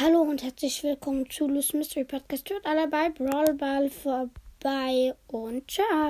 Hallo und herzlich willkommen zu Lust Mystery Podcast. Hört alle bei Brawl Ball vorbei und ciao.